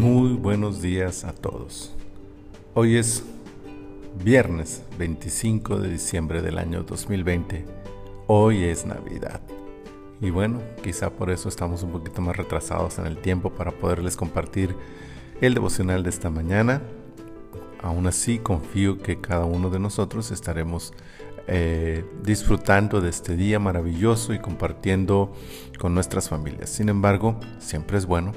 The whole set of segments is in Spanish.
Muy buenos días a todos. Hoy es viernes 25 de diciembre del año 2020. Hoy es Navidad. Y bueno, quizá por eso estamos un poquito más retrasados en el tiempo para poderles compartir el devocional de esta mañana. Aún así, confío que cada uno de nosotros estaremos eh, disfrutando de este día maravilloso y compartiendo con nuestras familias. Sin embargo, siempre es bueno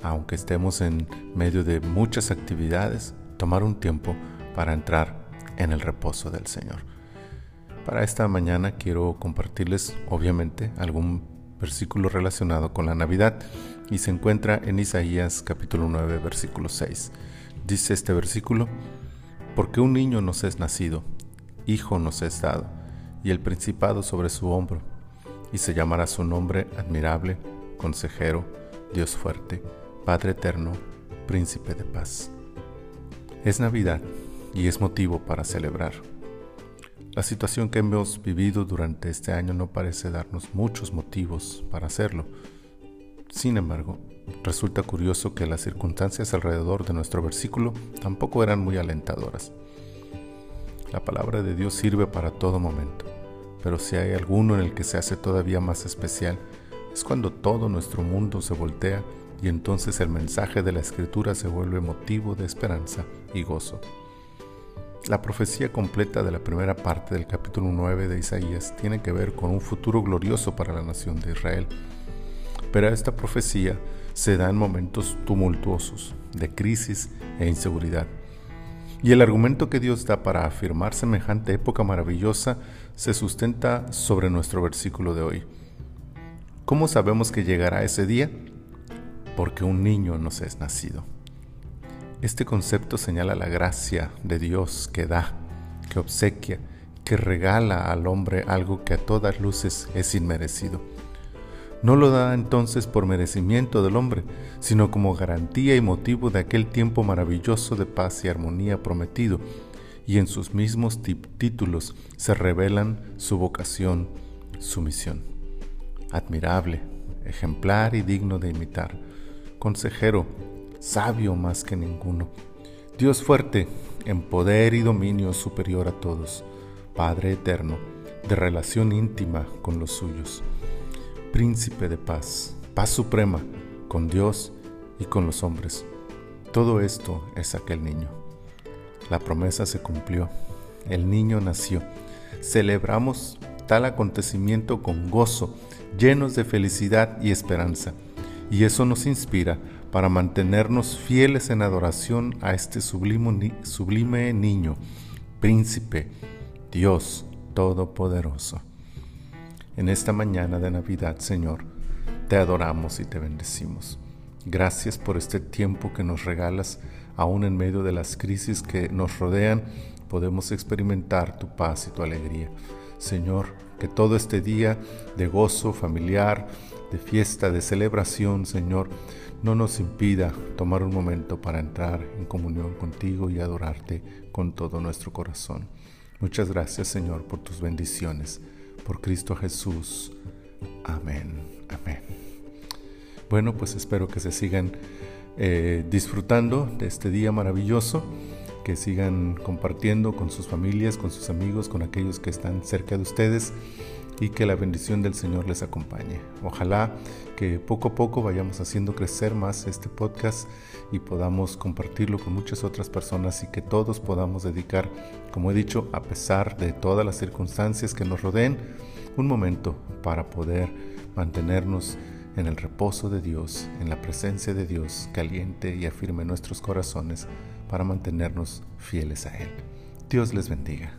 aunque estemos en medio de muchas actividades, tomar un tiempo para entrar en el reposo del Señor. Para esta mañana quiero compartirles, obviamente, algún versículo relacionado con la Navidad y se encuentra en Isaías capítulo 9, versículo 6. Dice este versículo, porque un niño nos es nacido, hijo nos es dado, y el principado sobre su hombro, y se llamará su nombre admirable, consejero, Dios fuerte Padre eterno, príncipe de paz. Es Navidad y es motivo para celebrar. La situación que hemos vivido durante este año no parece darnos muchos motivos para hacerlo. Sin embargo, resulta curioso que las circunstancias alrededor de nuestro versículo tampoco eran muy alentadoras. La palabra de Dios sirve para todo momento, pero si hay alguno en el que se hace todavía más especial, es cuando todo nuestro mundo se voltea y entonces el mensaje de la escritura se vuelve motivo de esperanza y gozo. La profecía completa de la primera parte del capítulo 9 de Isaías tiene que ver con un futuro glorioso para la nación de Israel. Pero esta profecía se da en momentos tumultuosos, de crisis e inseguridad. Y el argumento que Dios da para afirmar semejante época maravillosa se sustenta sobre nuestro versículo de hoy. ¿Cómo sabemos que llegará ese día? porque un niño nos es nacido. Este concepto señala la gracia de Dios que da, que obsequia, que regala al hombre algo que a todas luces es inmerecido. No lo da entonces por merecimiento del hombre, sino como garantía y motivo de aquel tiempo maravilloso de paz y armonía prometido, y en sus mismos títulos se revelan su vocación, su misión. Admirable, ejemplar y digno de imitar consejero, sabio más que ninguno, Dios fuerte, en poder y dominio superior a todos, Padre eterno, de relación íntima con los suyos, príncipe de paz, paz suprema con Dios y con los hombres. Todo esto es aquel niño. La promesa se cumplió, el niño nació. Celebramos tal acontecimiento con gozo, llenos de felicidad y esperanza y eso nos inspira para mantenernos fieles en adoración a este sublime, sublime niño, príncipe, Dios Todopoderoso. En esta mañana de Navidad, Señor, te adoramos y te bendecimos. Gracias por este tiempo que nos regalas, aún en medio de las crisis que nos rodean, podemos experimentar tu paz y tu alegría. Señor, que todo este día de gozo familiar, de fiesta, de celebración, Señor, no nos impida tomar un momento para entrar en comunión contigo y adorarte con todo nuestro corazón. Muchas gracias, Señor, por tus bendiciones. Por Cristo Jesús. Amén. Amén. Bueno, pues espero que se sigan eh, disfrutando de este día maravilloso, que sigan compartiendo con sus familias, con sus amigos, con aquellos que están cerca de ustedes y que la bendición del Señor les acompañe. Ojalá que poco a poco vayamos haciendo crecer más este podcast y podamos compartirlo con muchas otras personas y que todos podamos dedicar, como he dicho, a pesar de todas las circunstancias que nos rodeen, un momento para poder mantenernos en el reposo de Dios, en la presencia de Dios, caliente y afirme nuestros corazones para mantenernos fieles a Él. Dios les bendiga.